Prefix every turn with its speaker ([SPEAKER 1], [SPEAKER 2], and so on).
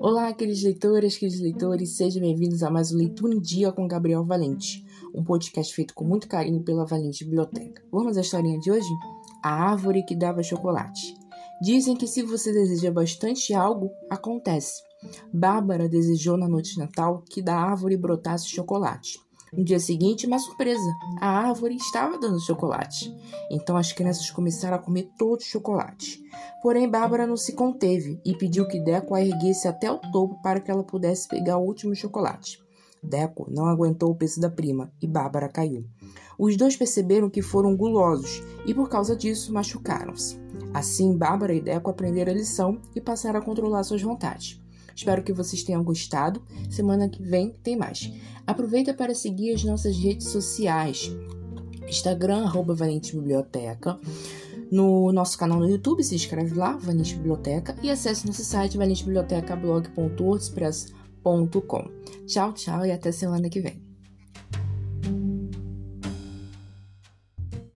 [SPEAKER 1] Olá, queridos leitores, queridos leitores, sejam bem-vindos a mais um Leitura em Dia com Gabriel Valente, um podcast feito com muito carinho pela Valente Biblioteca. Vamos à historinha de hoje? A árvore que dava chocolate. Dizem que se você deseja bastante algo, acontece. Bárbara desejou na noite de Natal que da árvore brotasse chocolate. No dia seguinte, uma surpresa: a árvore estava dando chocolate. Então as crianças começaram a comer todo o chocolate. Porém, Bárbara não se conteve e pediu que Deco a erguesse até o topo para que ela pudesse pegar o último chocolate. Deco não aguentou o peso da prima e Bárbara caiu. Os dois perceberam que foram gulosos e, por causa disso, machucaram-se. Assim, Bárbara e Deco aprenderam a lição e passaram a controlar suas vontades. Espero que vocês tenham gostado. Semana que vem tem mais. Aproveita para seguir as nossas redes sociais. Instagram, arroba Valente Biblioteca. No nosso canal no YouTube, se inscreve lá, Valente Biblioteca, e acesse nosso site valentebibliotecablog.wordpress.com. Tchau, tchau e até semana que vem.